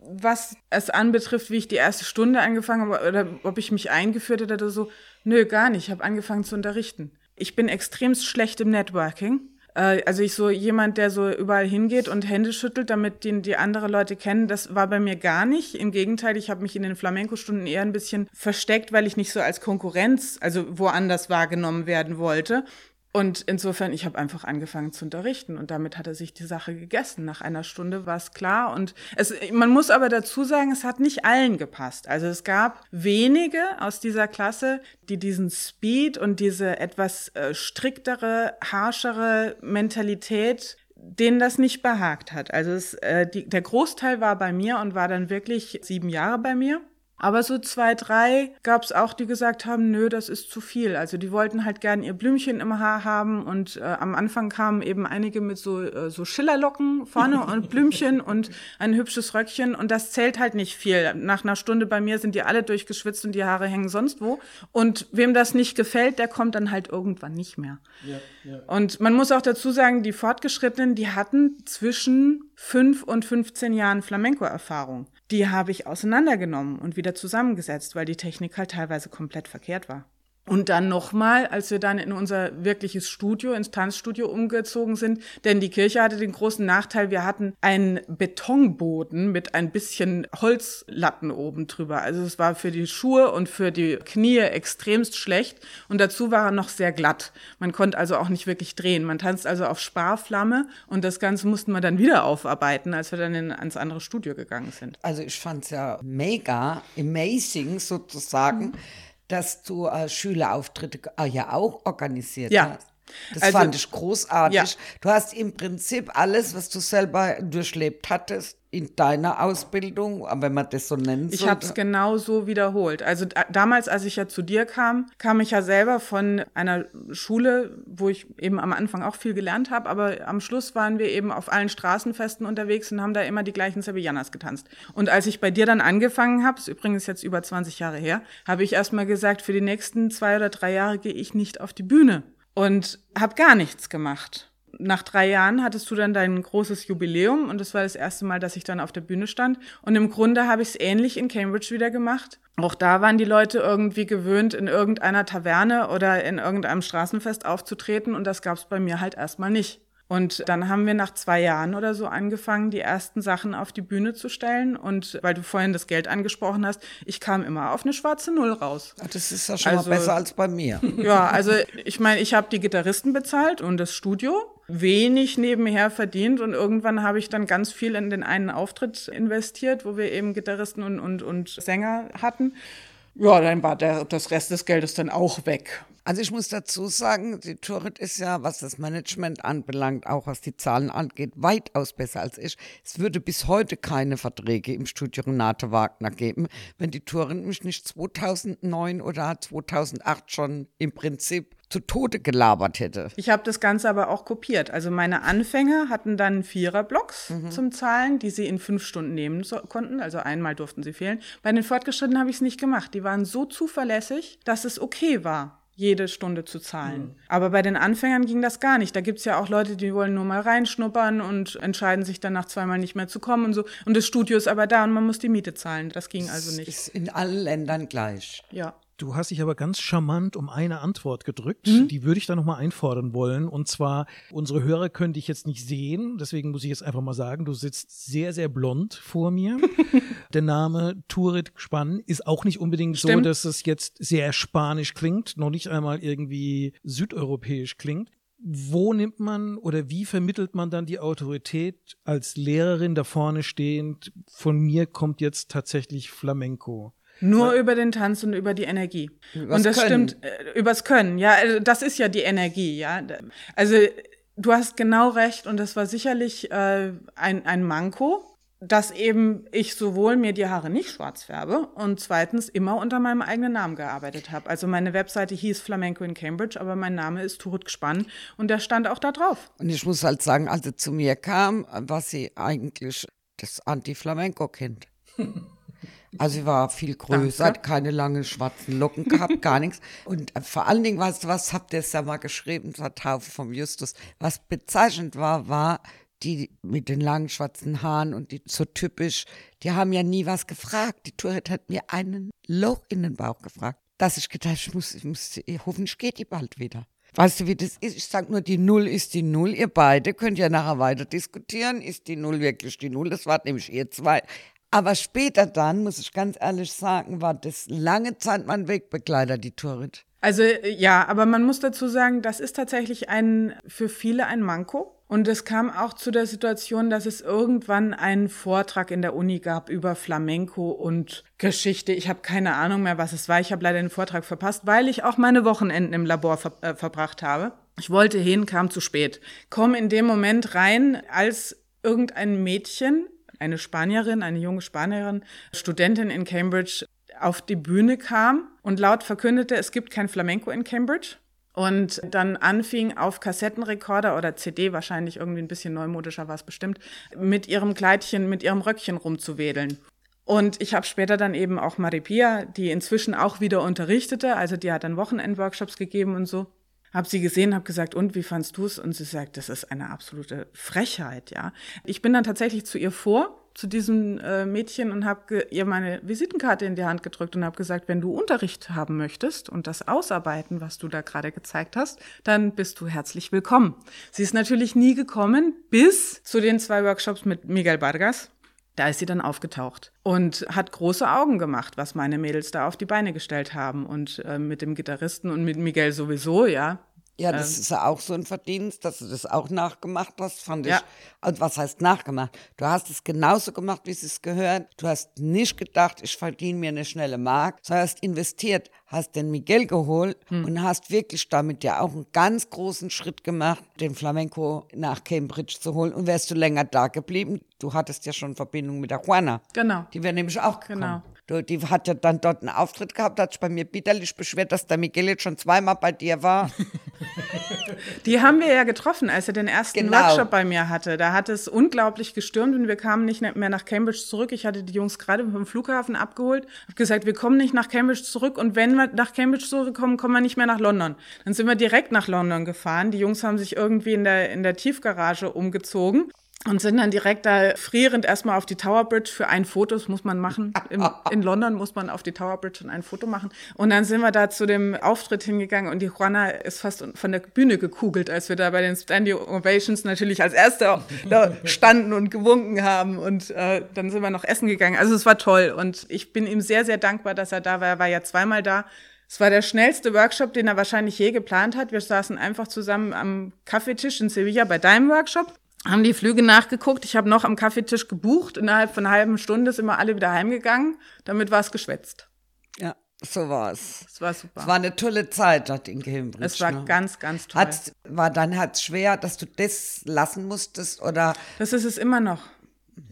was es anbetrifft, wie ich die erste Stunde angefangen habe oder ob ich mich eingeführt hätte oder so. Nö, gar nicht. Ich habe angefangen zu unterrichten. Ich bin extremst schlecht im Networking. Äh, also ich so jemand, der so überall hingeht und Hände schüttelt, damit den die andere Leute kennen, das war bei mir gar nicht. Im Gegenteil, ich habe mich in den Flamenco-Stunden eher ein bisschen versteckt, weil ich nicht so als Konkurrenz, also woanders wahrgenommen werden wollte. Und insofern, ich habe einfach angefangen zu unterrichten und damit hat er sich die Sache gegessen. Nach einer Stunde war es klar und es, man muss aber dazu sagen, es hat nicht allen gepasst. Also es gab wenige aus dieser Klasse, die diesen Speed und diese etwas äh, striktere, harschere Mentalität denen das nicht behagt hat. Also es, äh, die, der Großteil war bei mir und war dann wirklich sieben Jahre bei mir. Aber so zwei, drei gab es auch, die gesagt haben, nö, das ist zu viel. Also die wollten halt gern ihr Blümchen im Haar haben und äh, am Anfang kamen eben einige mit so, äh, so Schillerlocken vorne *laughs* und Blümchen und ein hübsches Röckchen und das zählt halt nicht viel. Nach einer Stunde bei mir sind die alle durchgeschwitzt und die Haare hängen sonst wo. Und wem das nicht gefällt, der kommt dann halt irgendwann nicht mehr. Ja, ja. Und man muss auch dazu sagen, die Fortgeschrittenen, die hatten zwischen fünf und 15 Jahren Flamenco-Erfahrung die habe ich auseinandergenommen und wieder zusammengesetzt, weil die Technik halt teilweise komplett verkehrt war. Und dann nochmal, als wir dann in unser wirkliches Studio, ins Tanzstudio umgezogen sind, denn die Kirche hatte den großen Nachteil, wir hatten einen Betonboden mit ein bisschen Holzlatten oben drüber. Also es war für die Schuhe und für die Knie extremst schlecht und dazu war er noch sehr glatt. Man konnte also auch nicht wirklich drehen. Man tanzt also auf Sparflamme und das Ganze mussten wir dann wieder aufarbeiten, als wir dann in, ans andere Studio gegangen sind. Also ich fand es ja mega, amazing sozusagen. Mhm dass du äh, Schülerauftritte äh, ja auch organisiert ja. hast. Das also, fand ich großartig. Ja. Du hast im Prinzip alles, was du selber durchlebt hattest, in deiner Ausbildung, wenn man das so nennt. Ich habe es genau so wiederholt. Also damals, als ich ja zu dir kam, kam ich ja selber von einer Schule, wo ich eben am Anfang auch viel gelernt habe, aber am Schluss waren wir eben auf allen Straßenfesten unterwegs und haben da immer die gleichen Sevillanas getanzt. Und als ich bei dir dann angefangen habe, ist übrigens jetzt über 20 Jahre her, habe ich erstmal gesagt, für die nächsten zwei oder drei Jahre gehe ich nicht auf die Bühne und habe gar nichts gemacht nach drei Jahren hattest du dann dein großes Jubiläum und das war das erste Mal, dass ich dann auf der Bühne stand. Und im Grunde habe ich es ähnlich in Cambridge wieder gemacht. Auch da waren die Leute irgendwie gewöhnt, in irgendeiner Taverne oder in irgendeinem Straßenfest aufzutreten und das gab es bei mir halt erstmal nicht. Und dann haben wir nach zwei Jahren oder so angefangen, die ersten Sachen auf die Bühne zu stellen. Und weil du vorhin das Geld angesprochen hast, ich kam immer auf eine schwarze Null raus. Das ist ja schon also, mal besser als bei mir. Ja, also ich meine, ich habe die Gitarristen bezahlt und das Studio wenig nebenher verdient und irgendwann habe ich dann ganz viel in den einen Auftritt investiert, wo wir eben Gitarristen und, und, und Sänger hatten. Ja, dann war der, das Rest des Geldes dann auch weg. Also ich muss dazu sagen, die Turit ist ja, was das Management anbelangt, auch was die Zahlen angeht, weitaus besser als ich. Es würde bis heute keine Verträge im Studio Renate Wagner geben, wenn die Turit mich nicht 2009 oder 2008 schon im Prinzip zu Tode gelabert hätte. Ich habe das Ganze aber auch kopiert. Also meine Anfänger hatten dann Viererblocks mhm. zum Zahlen, die sie in fünf Stunden nehmen so konnten. Also einmal durften sie fehlen. Bei den Fortgeschrittenen habe ich es nicht gemacht. Die waren so zuverlässig, dass es okay war jede Stunde zu zahlen. Mhm. Aber bei den Anfängern ging das gar nicht. Da gibt es ja auch Leute, die wollen nur mal reinschnuppern und entscheiden sich dann nach zweimal nicht mehr zu kommen und so. Und das Studio ist aber da und man muss die Miete zahlen. Das ging also nicht. Ist in allen Ländern gleich. Ja. Du hast dich aber ganz charmant um eine Antwort gedrückt. Mhm. Die würde ich da nochmal einfordern wollen. Und zwar, unsere Hörer können dich jetzt nicht sehen. Deswegen muss ich jetzt einfach mal sagen, du sitzt sehr, sehr blond vor mir. *laughs* Der Name Turit Spann ist auch nicht unbedingt Stimmt. so, dass es jetzt sehr spanisch klingt, noch nicht einmal irgendwie südeuropäisch klingt. Wo nimmt man oder wie vermittelt man dann die Autorität als Lehrerin da vorne stehend? Von mir kommt jetzt tatsächlich Flamenco. Nur über den Tanz und über die Energie. Übers und das Können. stimmt, äh, übers Können, ja, also das ist ja die Energie, ja. Also du hast genau recht und das war sicherlich äh, ein, ein Manko, dass eben ich sowohl mir die Haare nicht schwarz färbe und zweitens immer unter meinem eigenen Namen gearbeitet habe. Also meine Webseite hieß Flamenco in Cambridge, aber mein Name ist Turut Gespann und der stand auch da drauf. Und ich muss halt sagen, als sie zu mir kam, war sie eigentlich das Anti-Flamenco-Kind. *laughs* Also sie war viel größer, hat keine langen schwarzen Locken gehabt, gar nichts. *laughs* Und äh, vor allen Dingen, weißt du was, habt ihr es ja mal geschrieben, war Taufe vom Justus. Was bezeichnend war, war, die mit den langen schwarzen Haaren und die so typisch, die haben ja nie was gefragt. Die Tourette hat mir einen Loch in den Bauch gefragt, dass ich gedacht, ich muss, ich muss, hoffentlich geht die bald wieder. Weißt du, wie das ist? Ich sag nur, die Null ist die Null. Ihr beide könnt ja nachher weiter diskutieren. Ist die Null wirklich die Null? Das war nämlich ihr zwei. Aber später dann, muss ich ganz ehrlich sagen, war das lange Zeit mein Wegbegleiter, die Turret. Also ja, aber man muss dazu sagen, das ist tatsächlich ein für viele ein Manko. Und es kam auch zu der Situation, dass es irgendwann einen Vortrag in der Uni gab über Flamenco und Geschichte. Ich habe keine Ahnung mehr, was es war. Ich habe leider den Vortrag verpasst, weil ich auch meine Wochenenden im Labor ver äh, verbracht habe. Ich wollte hin, kam zu spät. Komm in dem Moment rein, als irgendein Mädchen, eine Spanierin, eine junge Spanierin, Studentin in Cambridge, auf die Bühne kam und laut verkündete, es gibt kein Flamenco in Cambridge und dann anfing auf Kassettenrekorder oder CD, wahrscheinlich irgendwie ein bisschen neumodischer war es bestimmt, mit ihrem Kleidchen, mit ihrem Röckchen rumzuwedeln. Und ich habe später dann eben auch Maripia, die inzwischen auch wieder unterrichtete, also die hat dann Wochenendworkshops gegeben und so. Habe sie gesehen, habe gesagt, und wie fandst du es? Und sie sagt, das ist eine absolute Frechheit, ja. Ich bin dann tatsächlich zu ihr vor zu diesem äh, Mädchen und habe ihr meine Visitenkarte in die Hand gedrückt und habe gesagt, wenn du Unterricht haben möchtest und das ausarbeiten, was du da gerade gezeigt hast, dann bist du herzlich willkommen. Sie ist natürlich nie gekommen bis zu den zwei Workshops mit Miguel Vargas. Da ist sie dann aufgetaucht und hat große Augen gemacht, was meine Mädels da auf die Beine gestellt haben. Und äh, mit dem Gitarristen und mit Miguel sowieso, ja, ja, das ähm, ist ja auch so ein Verdienst, dass du das auch nachgemacht hast, fand ja. ich. Also was heißt nachgemacht? Du hast es genauso gemacht, wie es gehört. Du hast nicht gedacht, ich verdiene mir eine schnelle Mark, sondern hast investiert, hast den Miguel geholt hm. und hast wirklich damit ja auch einen ganz großen Schritt gemacht, den Flamenco nach Cambridge zu holen. Und wärst du länger da geblieben, du hattest ja schon Verbindung mit der Juana. Genau. Die wäre nämlich auch gekommen. Genau. Die hat ja dann dort einen Auftritt gehabt, hat sich bei mir bitterlich beschwert, dass der Miguel jetzt schon zweimal bei dir war. *laughs* Die haben wir ja getroffen, als er den ersten genau. Workshop bei mir hatte. Da hat es unglaublich gestürmt und wir kamen nicht mehr nach Cambridge zurück. Ich hatte die Jungs gerade vom Flughafen abgeholt, habe gesagt, wir kommen nicht nach Cambridge zurück und wenn wir nach Cambridge zurückkommen, kommen wir nicht mehr nach London. Dann sind wir direkt nach London gefahren. Die Jungs haben sich irgendwie in der, in der Tiefgarage umgezogen und sind dann direkt da frierend erstmal auf die Tower Bridge für ein Foto, das muss man machen. Im, *laughs* in London muss man auf die Tower Bridge ein Foto machen. Und dann sind wir da zu dem Auftritt hingegangen und die Juana ist fast von der Bühne gekugelt, als wir da bei den Standing Ovations natürlich als Erste da standen und gewunken haben. Und äh, dann sind wir noch essen gegangen. Also es war toll und ich bin ihm sehr, sehr dankbar, dass er da war. Er war ja zweimal da. Es war der schnellste Workshop, den er wahrscheinlich je geplant hat. Wir saßen einfach zusammen am Kaffeetisch in Sevilla bei deinem Workshop haben die Flüge nachgeguckt. Ich habe noch am Kaffeetisch gebucht. Innerhalb von einer halben Stunde sind wir alle wieder heimgegangen. Damit war es geschwätzt. Ja, so war es. Es war super. Es war eine tolle Zeit dort in Cambridge. Es war ne? ganz, ganz toll. Hat's, war dann hat's schwer, dass du das lassen musstest oder? Das ist es immer noch.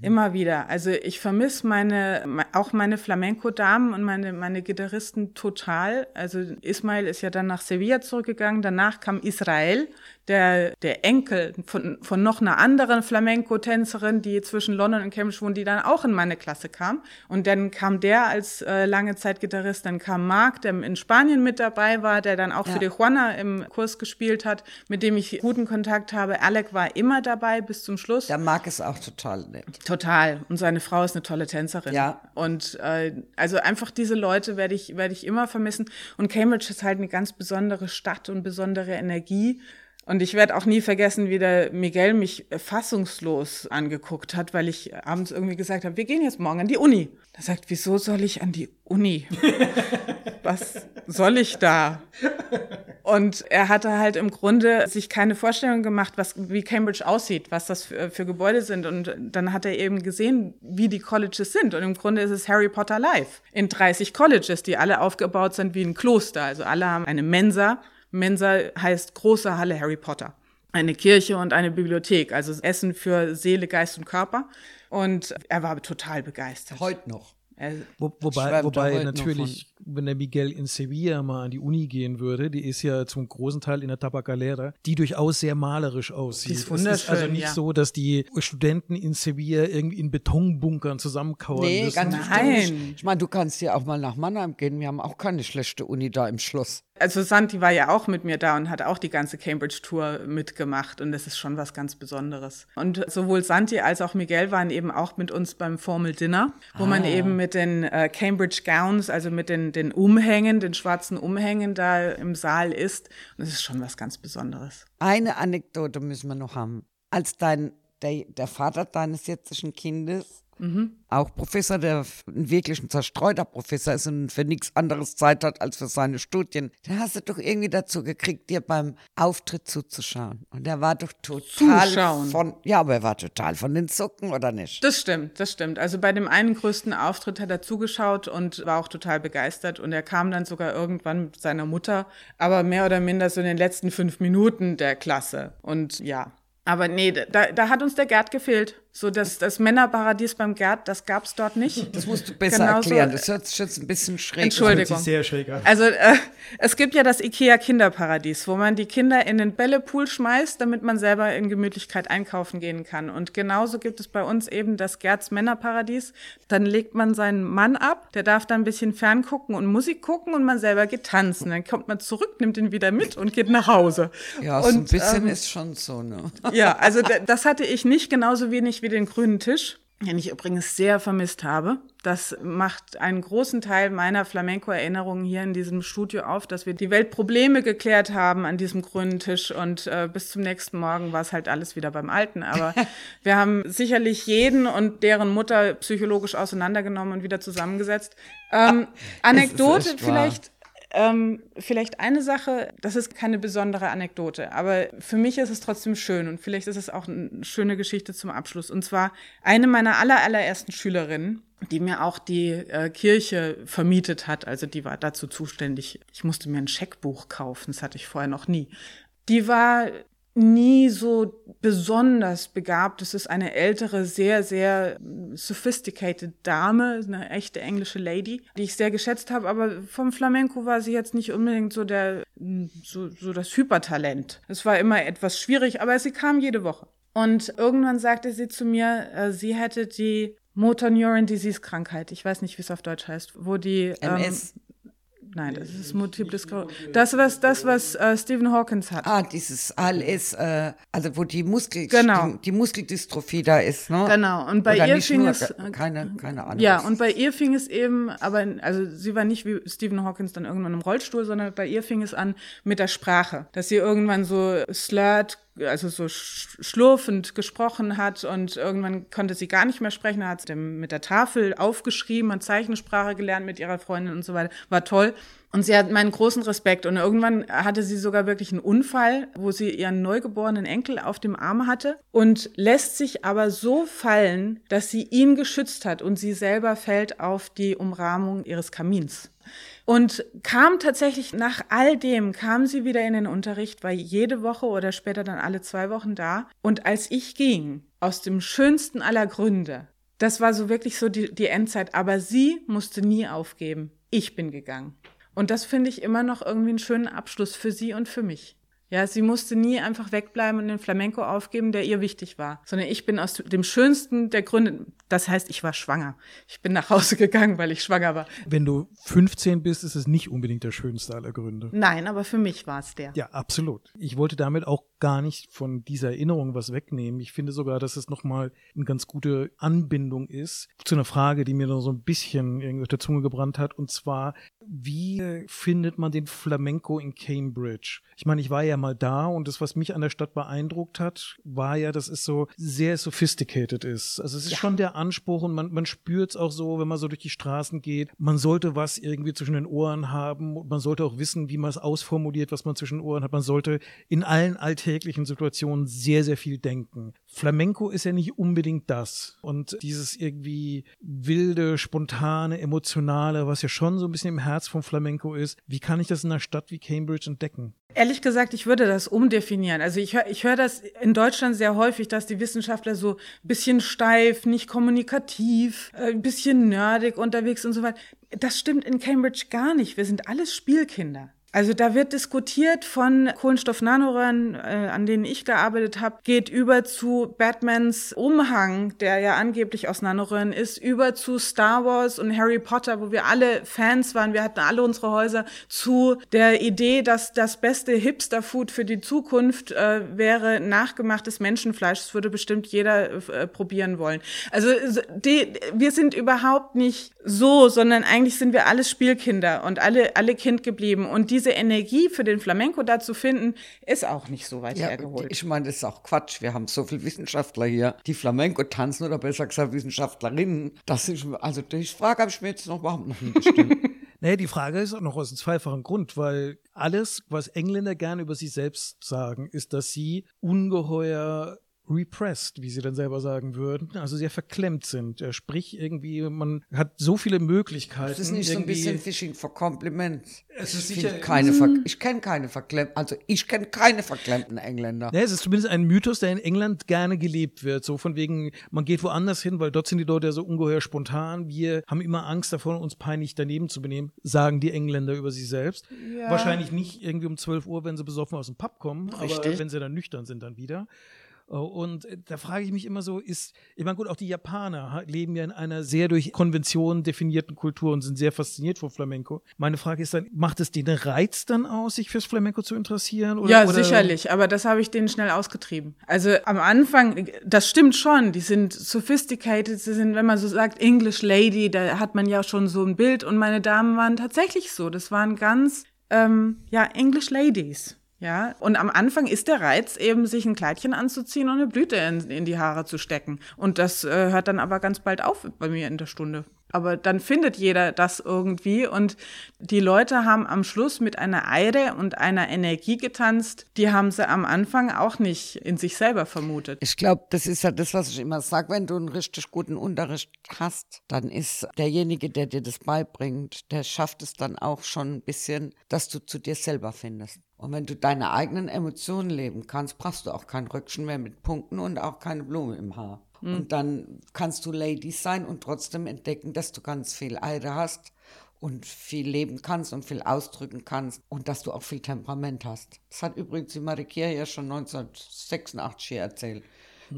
Immer wieder. Also ich vermisse meine, auch meine Flamenco-Damen und meine, meine Gitarristen total. Also Ismail ist ja dann nach Sevilla zurückgegangen, danach kam Israel, der, der Enkel von, von noch einer anderen Flamenco-Tänzerin, die zwischen London und Cambridge wohnt, die dann auch in meine Klasse kam. Und dann kam der als äh, lange Zeit Gitarrist, dann kam Marc, der in Spanien mit dabei war, der dann auch ja. für die Juana im Kurs gespielt hat, mit dem ich guten Kontakt habe. Alec war immer dabei bis zum Schluss. Der Marc ist auch total nett. Total. Und seine Frau ist eine tolle Tänzerin. Ja. Und äh, also einfach diese Leute werde ich, werde ich immer vermissen. Und Cambridge ist halt eine ganz besondere Stadt und besondere Energie. Und ich werde auch nie vergessen, wie der Miguel mich fassungslos angeguckt hat, weil ich abends irgendwie gesagt habe, wir gehen jetzt morgen an die Uni. Er sagt, wieso soll ich an die Uni? *laughs* Was soll ich da? Und er hatte halt im Grunde sich keine Vorstellung gemacht, was, wie Cambridge aussieht, was das für, für Gebäude sind. Und dann hat er eben gesehen, wie die Colleges sind. Und im Grunde ist es Harry Potter Live in 30 Colleges, die alle aufgebaut sind wie ein Kloster. Also alle haben eine Mensa Mensa heißt große Halle Harry Potter. Eine Kirche und eine Bibliothek, also Essen für Seele, Geist und Körper. Und er war total begeistert. Heute noch. Wo, wobei, wobei natürlich, wenn der Miguel in Sevilla mal an die Uni gehen würde, die ist ja zum großen Teil in der Tabacalera, die durchaus sehr malerisch aussieht. Die ist wunderschön, es ist also nicht ja. so, dass die Studenten in Sevilla irgendwie in Betonbunkern zusammenkauern nee, müssen. Ganz Nein. Ich meine, du kannst ja auch mal nach Mannheim gehen. Wir haben auch keine schlechte Uni da im Schloss. Also Santi war ja auch mit mir da und hat auch die ganze Cambridge-Tour mitgemacht und das ist schon was ganz Besonderes. Und sowohl Santi als auch Miguel waren eben auch mit uns beim Formal Dinner, wo ah. man eben mit den äh, Cambridge Gowns, also mit den, den Umhängen, den schwarzen Umhängen da im Saal ist. Und das ist schon was ganz Besonderes. Eine Anekdote müssen wir noch haben. Als dein, der, der Vater deines jetzigen Kindes Mhm. Auch Professor, der wirklich ein zerstreuter Professor ist und für nichts anderes Zeit hat als für seine Studien. Den hast du doch irgendwie dazu gekriegt, dir beim Auftritt zuzuschauen. Und er war doch total Zuschauen. von, ja, aber er war total von den Zucken, oder nicht? Das stimmt, das stimmt. Also bei dem einen größten Auftritt hat er zugeschaut und war auch total begeistert. Und er kam dann sogar irgendwann mit seiner Mutter, aber mehr oder minder so in den letzten fünf Minuten der Klasse. Und ja, aber nee, da, da hat uns der Gerd gefehlt. So das, das Männerparadies beim Gerd, das gab es dort nicht. Das musst du besser Genauso, erklären. Das hört sich jetzt ein bisschen schräg Entschuldigung. Das sehr schräg an. Also äh, es gibt ja das Ikea Kinderparadies, wo man die Kinder in den Bällepool schmeißt, damit man selber in Gemütlichkeit einkaufen gehen kann. Und genauso gibt es bei uns eben das Gerds Männerparadies. Dann legt man seinen Mann ab, der darf dann ein bisschen ferngucken und Musik gucken und man selber geht tanzen. Dann kommt man zurück, nimmt ihn wieder mit und geht nach Hause. Ja, und, so ein bisschen ähm, ist schon so, ne? Ja, also das hatte ich nicht genauso wenig wie den grünen Tisch, den ich übrigens sehr vermisst habe. Das macht einen großen Teil meiner Flamenco-Erinnerungen hier in diesem Studio auf, dass wir die Weltprobleme geklärt haben an diesem grünen Tisch und äh, bis zum nächsten Morgen war es halt alles wieder beim Alten. Aber *laughs* wir haben sicherlich jeden und deren Mutter psychologisch auseinandergenommen und wieder zusammengesetzt. Ähm, Anekdote vielleicht. Ähm, vielleicht eine Sache, das ist keine besondere Anekdote, aber für mich ist es trotzdem schön und vielleicht ist es auch eine schöne Geschichte zum Abschluss. Und zwar eine meiner aller, allerersten Schülerinnen, die mir auch die äh, Kirche vermietet hat, also die war dazu zuständig. Ich musste mir ein Scheckbuch kaufen, das hatte ich vorher noch nie. Die war nie so besonders begabt. Es ist eine ältere, sehr, sehr sophisticated Dame, eine echte englische Lady, die ich sehr geschätzt habe. Aber vom Flamenco war sie jetzt nicht unbedingt so der, so, so das Hypertalent. Es war immer etwas schwierig, aber sie kam jede Woche. Und irgendwann sagte sie zu mir, äh, sie hätte die Motor Neuron Disease Krankheit. Ich weiß nicht, wie es auf Deutsch heißt, wo die MS. Ähm, Nein, das ist Multiple Sklerose. Das, was, das, was äh, Stephen Hawkins hat. Ah, dieses ALS, äh, also wo die Muskel, genau. die, die, Muskeldystrophie da ist, ne? Genau. Und bei Oder ihr fing nur, es. Keine, keine Ahnung. Ja, und bei ihr fing es eben, aber, also sie war nicht wie Stephen Hawkins dann irgendwann im Rollstuhl, sondern bei ihr fing es an mit der Sprache. Dass sie irgendwann so slurred also so schlurfend gesprochen hat und irgendwann konnte sie gar nicht mehr sprechen, hat sie mit der Tafel aufgeschrieben, hat Zeichensprache gelernt mit ihrer Freundin und so weiter. War toll. Und sie hat meinen großen Respekt. Und irgendwann hatte sie sogar wirklich einen Unfall, wo sie ihren neugeborenen Enkel auf dem Arm hatte und lässt sich aber so fallen, dass sie ihn geschützt hat und sie selber fällt auf die Umrahmung ihres Kamins. Und kam tatsächlich nach all dem, kam sie wieder in den Unterricht, war jede Woche oder später dann alle zwei Wochen da. Und als ich ging, aus dem schönsten aller Gründe, das war so wirklich so die, die Endzeit, aber sie musste nie aufgeben. Ich bin gegangen. Und das finde ich immer noch irgendwie einen schönen Abschluss für sie und für mich. Ja, sie musste nie einfach wegbleiben und den Flamenco aufgeben, der ihr wichtig war, sondern ich bin aus dem schönsten der Gründe, das heißt, ich war schwanger. Ich bin nach Hause gegangen, weil ich schwanger war. Wenn du 15 bist, ist es nicht unbedingt der schönste aller Gründe. Nein, aber für mich war es der. Ja, absolut. Ich wollte damit auch gar nicht von dieser Erinnerung was wegnehmen. Ich finde sogar, dass es nochmal eine ganz gute Anbindung ist zu einer Frage, die mir noch so ein bisschen irgendwie auf der Zunge gebrannt hat, und zwar, wie findet man den Flamenco in Cambridge? Ich meine, ich war ja mal da und das, was mich an der Stadt beeindruckt hat, war ja, dass es so sehr sophisticated ist. Also es ist ja. schon der Anspruch und man, man spürt es auch so, wenn man so durch die Straßen geht. Man sollte was irgendwie zwischen den Ohren haben und man sollte auch wissen, wie man es ausformuliert, was man zwischen den Ohren hat. Man sollte in allen alltäglichen Situationen sehr, sehr viel denken. Flamenco ist ja nicht unbedingt das. Und dieses irgendwie wilde, spontane, emotionale, was ja schon so ein bisschen im Herz vom Flamenco ist, wie kann ich das in einer Stadt wie Cambridge entdecken? Ehrlich gesagt, ich würde das umdefinieren. Also ich höre ich hör das in Deutschland sehr häufig, dass die Wissenschaftler so ein bisschen steif, nicht kommunikativ, ein äh, bisschen nerdig unterwegs und so weiter. Das stimmt in Cambridge gar nicht. Wir sind alles Spielkinder. Also da wird diskutiert von Kohlenstoff-Nanoröhren, äh, an denen ich gearbeitet habe, geht über zu Batmans Umhang, der ja angeblich aus Nanoröhren ist, über zu Star Wars und Harry Potter, wo wir alle Fans waren. Wir hatten alle unsere Häuser zu der Idee, dass das beste Hipster-Food für die Zukunft äh, wäre nachgemachtes Menschenfleisch. Das würde bestimmt jeder äh, probieren wollen. Also die, wir sind überhaupt nicht so, sondern eigentlich sind wir alles Spielkinder und alle, alle Kind geblieben. Und diese Energie für den Flamenco da zu finden, ist auch nicht so weit Ja, hergeholt. ich meine, das ist auch Quatsch. Wir haben so viele Wissenschaftler hier, die Flamenco tanzen oder besser gesagt Wissenschaftlerinnen. Das ist, also die Frage habe ich mir jetzt noch überhaupt noch nie gestellt. *laughs* Naja, die Frage ist auch noch aus einem zweifachen Grund, weil alles, was Engländer gerne über sich selbst sagen, ist, dass sie ungeheuer repressed, wie sie dann selber sagen würden, also sehr verklemmt sind. Ja, sprich, irgendwie, man hat so viele Möglichkeiten. Das ist nicht so ein bisschen Fishing for Compliments. Es ist ich sicher- keine Ver ich kenne keine verklemmten, also ich kenne keine verklemmten Engländer. Ja, es ist zumindest ein Mythos, der in England gerne gelebt wird. So von wegen, man geht woanders hin, weil dort sind die Leute ja so ungeheuer spontan. Wir haben immer Angst davor, uns peinlich daneben zu benehmen, sagen die Engländer über sich selbst. Wahrscheinlich nicht irgendwie um 12 Uhr, wenn sie besoffen aus dem Pub kommen, aber Richtig. wenn sie dann nüchtern sind dann wieder. Und äh, da frage ich mich immer so, ist, ich meine, gut, auch die Japaner leben ja in einer sehr durch Konventionen definierten Kultur und sind sehr fasziniert vom Flamenco. Meine Frage ist dann, macht es den Reiz dann aus, sich fürs Flamenco zu interessieren? Oder, ja, oder sicherlich, aber das habe ich denen schnell ausgetrieben. Also am Anfang, das stimmt schon, die sind sophisticated, sie sind, wenn man so sagt, English Lady, da hat man ja schon so ein Bild und meine Damen waren tatsächlich so. Das waren ganz, ähm, ja, English Ladies. Ja, und am Anfang ist der Reiz eben, sich ein Kleidchen anzuziehen und eine Blüte in, in die Haare zu stecken. Und das äh, hört dann aber ganz bald auf bei mir in der Stunde. Aber dann findet jeder das irgendwie und die Leute haben am Schluss mit einer Eide und einer Energie getanzt, die haben sie am Anfang auch nicht in sich selber vermutet. Ich glaube, das ist ja das, was ich immer sage. Wenn du einen richtig guten Unterricht hast, dann ist derjenige, der dir das beibringt, der schafft es dann auch schon ein bisschen, dass du zu dir selber findest. Und wenn du deine eigenen Emotionen leben kannst, brauchst du auch kein Röckchen mehr mit Punkten und auch keine Blume im Haar. Und dann kannst du Lady sein und trotzdem entdecken, dass du ganz viel Eide hast und viel leben kannst und viel ausdrücken kannst und dass du auch viel Temperament hast. Das hat übrigens die Marikia ja schon 1986 hier erzählt.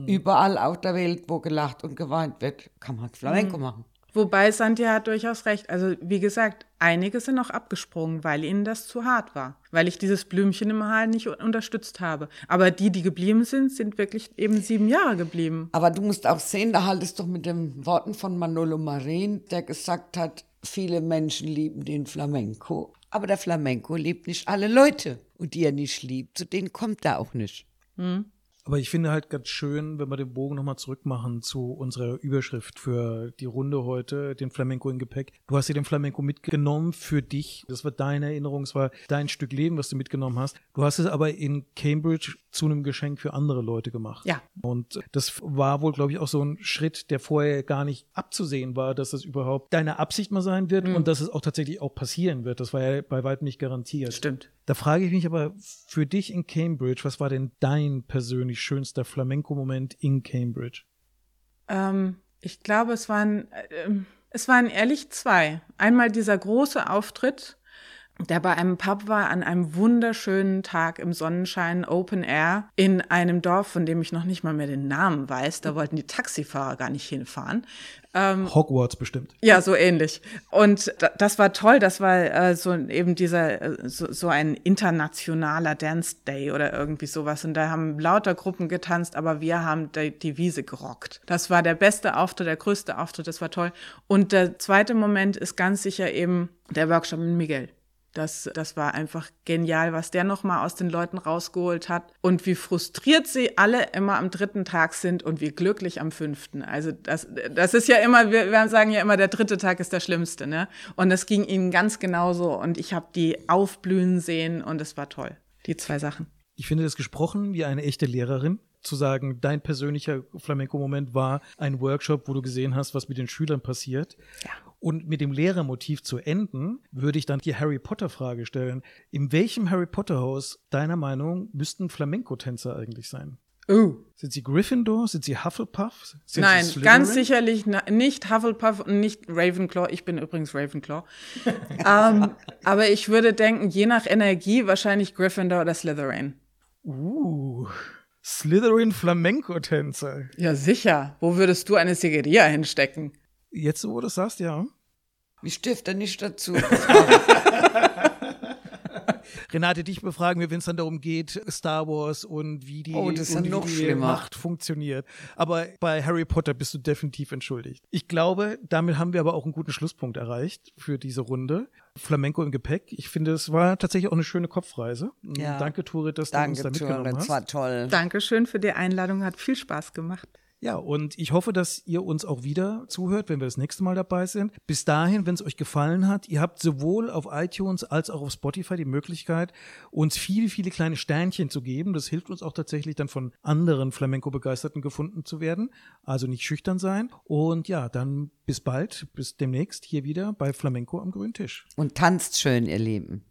Überall auf der Welt, wo gelacht und geweint wird, kann man Flamenco machen. Wobei Santia hat durchaus recht. Also wie gesagt, einige sind auch abgesprungen, weil ihnen das zu hart war. Weil ich dieses Blümchen im Haar nicht unterstützt habe. Aber die, die geblieben sind, sind wirklich eben sieben Jahre geblieben. Aber du musst auch sehen, da halt es doch mit den Worten von Manolo Marin, der gesagt hat, viele Menschen lieben den Flamenco. Aber der Flamenco liebt nicht alle Leute. Und die er nicht liebt, zu denen kommt er auch nicht. Aber ich finde halt ganz schön, wenn wir den Bogen nochmal zurückmachen zu unserer Überschrift für die Runde heute, den Flamenco in Gepäck. Du hast dir den Flamenco mitgenommen für dich. Das war deine Erinnerung, es war dein Stück Leben, was du mitgenommen hast. Du hast es aber in Cambridge zu einem Geschenk für andere Leute gemacht. Ja. Und das war wohl, glaube ich, auch so ein Schritt, der vorher gar nicht abzusehen war, dass das überhaupt deine Absicht mal sein wird und dass es auch tatsächlich auch passieren wird. Das war ja bei weitem nicht garantiert. Stimmt. Da frage ich mich aber für dich in Cambridge, was war denn dein persönlich schönster Flamenco-Moment in Cambridge? Ähm, ich glaube, es waren, ähm, es waren ehrlich zwei. Einmal dieser große Auftritt, der bei einem Pub war an einem wunderschönen Tag im Sonnenschein, Open Air, in einem Dorf, von dem ich noch nicht mal mehr den Namen weiß. Da wollten die Taxifahrer gar nicht hinfahren. Hogwarts bestimmt. Ja, so ähnlich. Und da, das war toll. Das war äh, so eben dieser äh, so, so ein internationaler Dance Day oder irgendwie sowas. Und da haben lauter Gruppen getanzt, aber wir haben die, die Wiese gerockt. Das war der beste Auftritt, der größte Auftritt. Das war toll. Und der zweite Moment ist ganz sicher eben der Workshop mit Miguel. Das, das war einfach genial, was der nochmal aus den Leuten rausgeholt hat und wie frustriert sie alle immer am dritten Tag sind und wie glücklich am fünften. Also das, das ist ja immer, wir, sagen ja immer, der dritte Tag ist der schlimmste, ne? Und das ging ihnen ganz genauso und ich habe die aufblühen sehen und es war toll. Die zwei Sachen. Ich finde das gesprochen wie eine echte Lehrerin. Zu sagen, dein persönlicher Flamenco-Moment war ein Workshop, wo du gesehen hast, was mit den Schülern passiert. Ja. Und mit dem Lehrermotiv zu enden, würde ich dann die Harry Potter-Frage stellen. In welchem Harry Potter-Haus, deiner Meinung, müssten Flamenco-Tänzer eigentlich sein? Oh. Sind sie Gryffindor? Sind sie Hufflepuff? Sind Nein, sie ganz sicherlich nicht Hufflepuff und nicht Ravenclaw. Ich bin übrigens Ravenclaw. *laughs* ähm, aber ich würde denken, je nach Energie wahrscheinlich Gryffindor oder Slytherin. Uh, Slytherin Flamenco-Tänzer. Ja, sicher. Wo würdest du eine Sigiriya hinstecken? Jetzt, wo du das sagst, ja. Ich stifte nicht dazu. *laughs* Renate, dich befragen wir, wenn es dann darum geht, Star Wars und wie die, Oh, und noch wie die. Macht funktioniert. Aber bei Harry Potter bist du definitiv entschuldigt. Ich glaube, damit haben wir aber auch einen guten Schlusspunkt erreicht für diese Runde. Flamenco im Gepäck. Ich finde, es war tatsächlich auch eine schöne Kopfreise. Ja. Danke, Turit, dass du uns da Danke, mitgenommen Turet, hast. das war toll. Dankeschön für die Einladung, hat viel Spaß gemacht. Ja, und ich hoffe, dass ihr uns auch wieder zuhört, wenn wir das nächste Mal dabei sind. Bis dahin, wenn es euch gefallen hat, ihr habt sowohl auf iTunes als auch auf Spotify die Möglichkeit, uns viele, viele kleine Sternchen zu geben. Das hilft uns auch tatsächlich dann von anderen Flamenco-Begeisterten gefunden zu werden. Also nicht schüchtern sein. Und ja, dann bis bald, bis demnächst hier wieder bei Flamenco am grünen Tisch. Und tanzt schön, ihr Lieben.